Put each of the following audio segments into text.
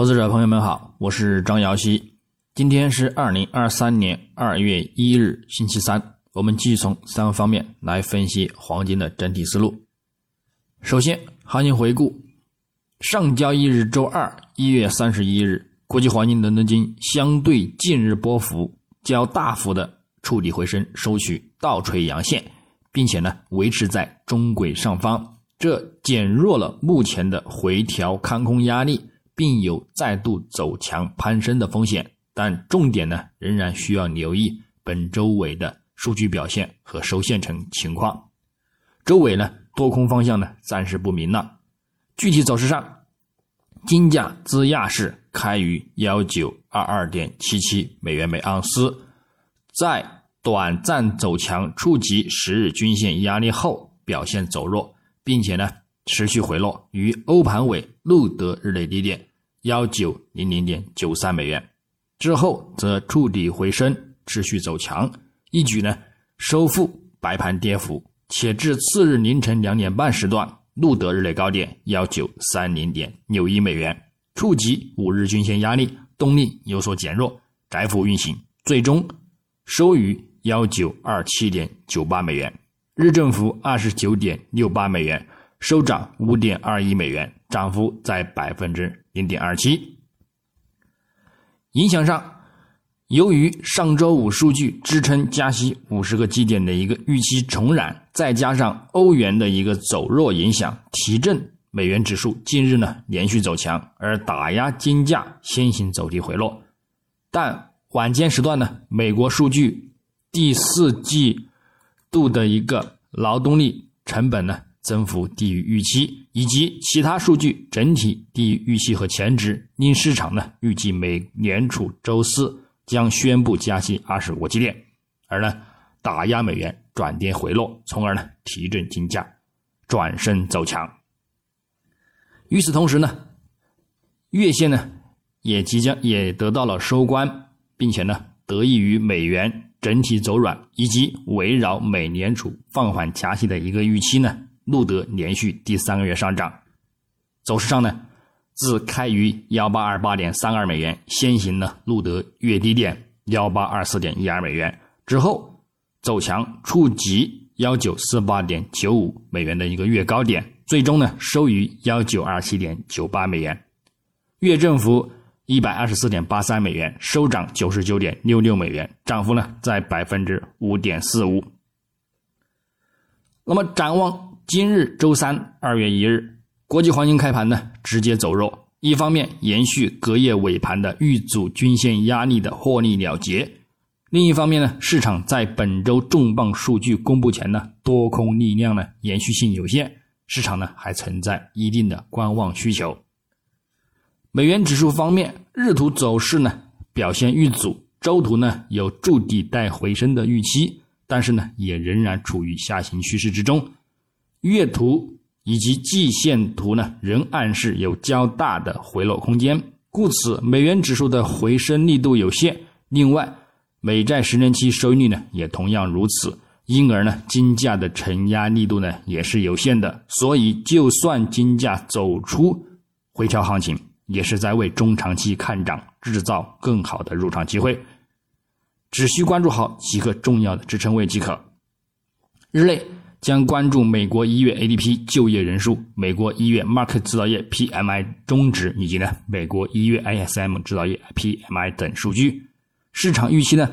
投资者朋友们好，我是张瑶希。今天是二零二三年二月一日，星期三。我们继续从三个方面来分析黄金的整体思路。首先，行情回顾：上交易日周二一月三十一日，国际黄金伦敦金相对近日波幅较大幅的触底回升，收取倒锤阳线，并且呢维持在中轨上方，这减弱了目前的回调看空压力。并有再度走强攀升的风险，但重点呢仍然需要留意本周尾的数据表现和收线程情况。周尾呢多空方向呢暂时不明朗。具体走势上，金价自亚市开于幺九二二点七七美元每盎司，在短暂走强触及十日均线压力后表现走弱，并且呢持续回落于欧盘尾录得日内低点。幺九零零点九三美元。之后，则触底回升，持续走强，一举呢收复白盘跌幅，且至次日凌晨两点半时段录得日内高点幺九三零点六一美元，触及五日均线压力，动力有所减弱，窄幅运行，最终收于幺九二七点九八美元，日振幅二十九点六八美元，收涨五点二一美元，涨幅在百分之。零点二七，影响上，由于上周五数据支撑加息五十个基点的一个预期重燃，再加上欧元的一个走弱影响，提振美元指数近日呢连续走强，而打压金价先行走低回落。但晚间时段呢，美国数据第四季度的一个劳动力成本呢。增幅低于预期，以及其他数据整体低于预期和前值，令市场呢预计美联储周四将宣布加息二十五个基点，而呢打压美元转跌回落，从而呢提振金价转升走强。与此同时呢，月线呢也即将也得到了收官，并且呢得益于美元整体走软，以及围绕美联储放缓加息的一个预期呢。录得连续第三个月上涨，走势上呢，自开于幺八二八点三二美元，先行呢录得月低点幺八二四点一二美元之后，走强触及幺九四八点九五美元的一个月高点，最终呢收于幺九二七点九八美元，月振幅一百二十四点八三美元，收涨九十九点六六美元，涨幅呢在百分之五点四五。那么展望。今日周三二月一日，国际黄金开盘呢直接走弱。一方面延续隔夜尾盘的遇阻均线压力的获利了结，另一方面呢，市场在本周重磅数据公布前呢，多空力量呢延续性有限，市场呢还存在一定的观望需求。美元指数方面，日图走势呢表现遇阻，周图呢有筑底带回升的预期，但是呢也仍然处于下行趋势之中。月图以及季线图呢，仍暗示有较大的回落空间，故此美元指数的回升力度有限。另外，美债十年期收益率呢也同样如此，因而呢金价的承压力度呢也是有限的。所以，就算金价走出回调行情，也是在为中长期看涨制造更好的入场机会。只需关注好几个重要的支撑位即可。日内。将关注美国一月 ADP 就业人数、美国一月 Market 制造业 PMI 终值以及呢美国一月 ISM 制造业 PMI 等数据。市场预期呢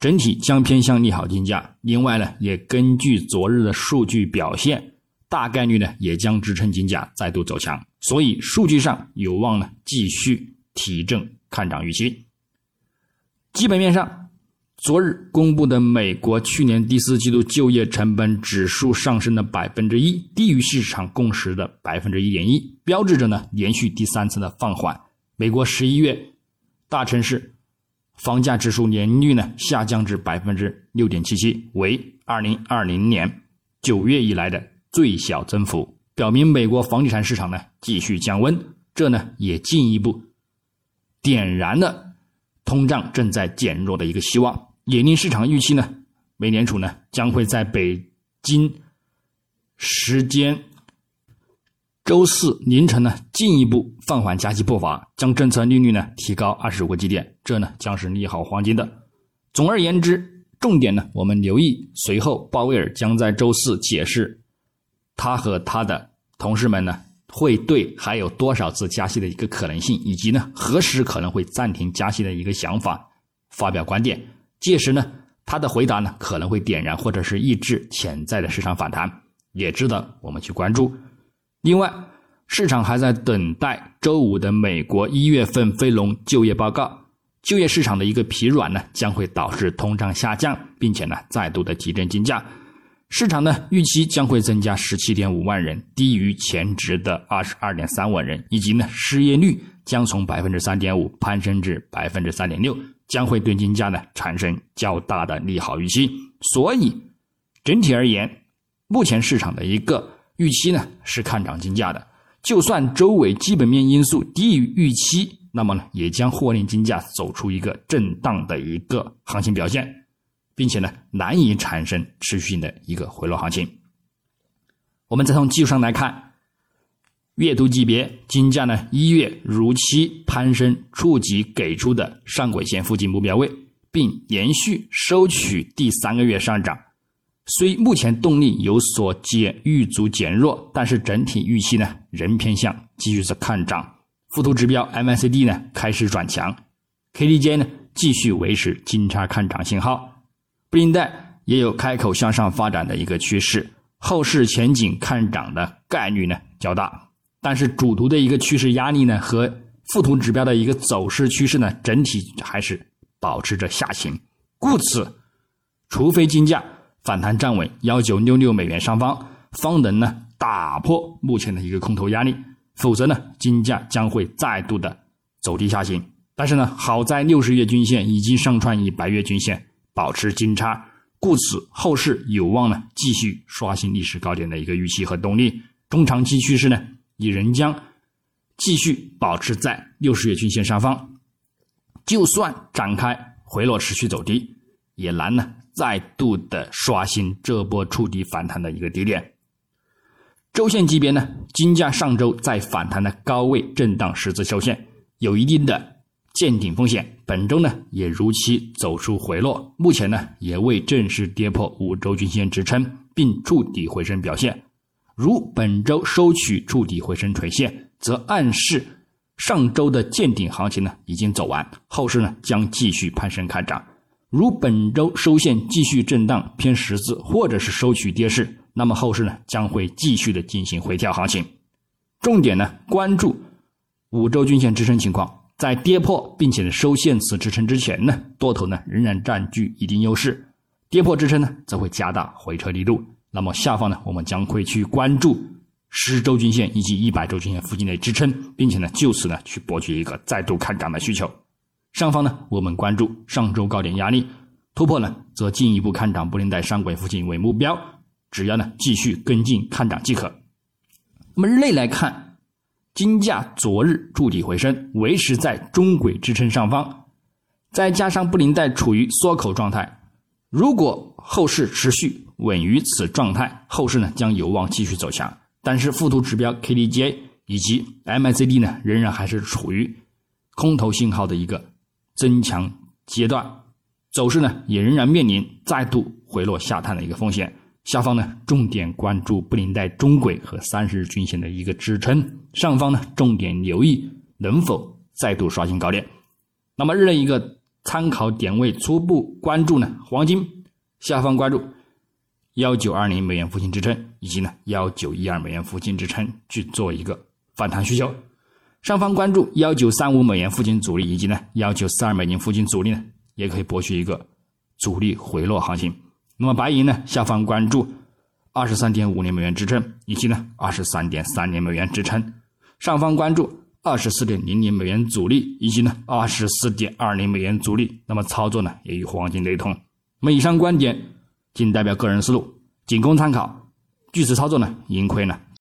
整体将偏向利好金价。另外呢也根据昨日的数据表现，大概率呢也将支撑金价再度走强。所以数据上有望呢继续提振看涨预期。基本面上。昨日公布的美国去年第四季度就业成本指数上升了百分之一，低于市场共识的百分之一点一，标志着呢连续第三次的放缓。美国十一月大城市房价指数年率呢下降至百分之六点七七，为二零二零年九月以来的最小增幅，表明美国房地产市场呢继续降温。这呢也进一步点燃了通胀正在减弱的一个希望。也令市场预期呢，美联储呢将会在北京时间周四凌晨呢，进一步放缓加息步伐，将政策利率呢提高二十五个基点，这呢将是利好黄金的。总而言之，重点呢我们留意，随后鲍威尔将在周四解释他和他的同事们呢会对还有多少次加息的一个可能性，以及呢何时可能会暂停加息的一个想法发表观点。届时呢，他的回答呢可能会点燃或者是抑制潜在的市场反弹，也值得我们去关注。另外，市场还在等待周五的美国一月份非农就业报告。就业市场的一个疲软呢，将会导致通胀下降，并且呢再度的提振金价。市场呢预期将会增加十七点五万人，低于前值的二十二点三万人，以及呢失业率将从百分之三点五攀升至百分之三点六，将会对金价呢产生较大的利好预期。所以，整体而言，目前市场的一个。预期呢是看涨金价的，就算周围基本面因素低于预期，那么呢也将或令金价走出一个震荡的一个行情表现，并且呢难以产生持续性的一个回落行情。我们再从技术上来看，月度级别金价呢一月如期攀升，触及给出的上轨线附近目标位，并延续收取第三个月上涨。虽目前动力有所减遇阻减弱，但是整体预期呢仍偏向继续是看涨。附图指标 MACD 呢开始转强，KDJ 呢继续维持金叉看涨信号，布林带也有开口向上发展的一个趋势，后市前景看涨的概率呢较大。但是主图的一个趋势压力呢和附图指标的一个走势趋势呢整体还是保持着下行，故此，除非金价。反弹站稳幺九六六美元上方，方能呢打破目前的一个空头压力，否则呢金价将会再度的走低下行。但是呢，好在六十月均线已经上穿一百月均线，保持金叉，故此后市有望呢继续刷新历史高点的一个预期和动力。中长期趋势呢也仍将继续保持在六十月均线上方，就算展开回落持续走低，也难呢。再度的刷新这波触底反弹的一个低点，周线级别呢，金价上周在反弹的高位震荡十字收线，有一定的见顶风险。本周呢也如期走出回落，目前呢也未正式跌破五周均线支撑，并触底回升表现。如本周收取触底回升垂线，则暗示上周的见顶行情呢已经走完，后市呢将继续攀升看涨。如本周收线继续震荡偏十字，或者是收取跌势，那么后市呢将会继续的进行回调行情。重点呢关注五周均线支撑情况，在跌破并且收线此支撑之前呢，多头呢仍然占据一定优势。跌破支撑呢，则会加大回撤力度。那么下方呢，我们将会去关注十周均线以及一百周均线附近的支撑，并且呢就此呢去博取一个再度看涨的需求。上方呢，我们关注上周高点压力突破呢，则进一步看涨布林带上轨附近为目标，只要呢继续跟进看涨即可。那么日内来看，金价昨日筑底回升，维持在中轨支撑上方，再加上布林带处于缩口状态，如果后市持续稳于此状态，后市呢将有望继续走强。但是附图指标 KDJ 以及 MACD 呢，仍然还是处于空头信号的一个。增强阶段走势呢，也仍然面临再度回落下探的一个风险。下方呢，重点关注布林带中轨和三十日均线的一个支撑。上方呢，重点留意能否再度刷新高点。那么日内一个参考点位，初步关注呢，黄金下方关注幺九二零美元附近支撑，以及呢幺九一二美元附近支撑，去做一个反弹需求。上方关注幺九三五美元附近阻力，以及呢幺九四二美元附近阻力呢，也可以博取一个阻力回落行情。那么白银呢，下方关注二十三点五零美元支撑，以及呢二十三点三零美元支撑。上方关注二十四点零零美元阻力，以及呢二十四点二零美元阻力。那么操作呢，也与黄金雷同。那么以上观点仅代表个人思路，仅供参考。据此操作呢，盈亏呢？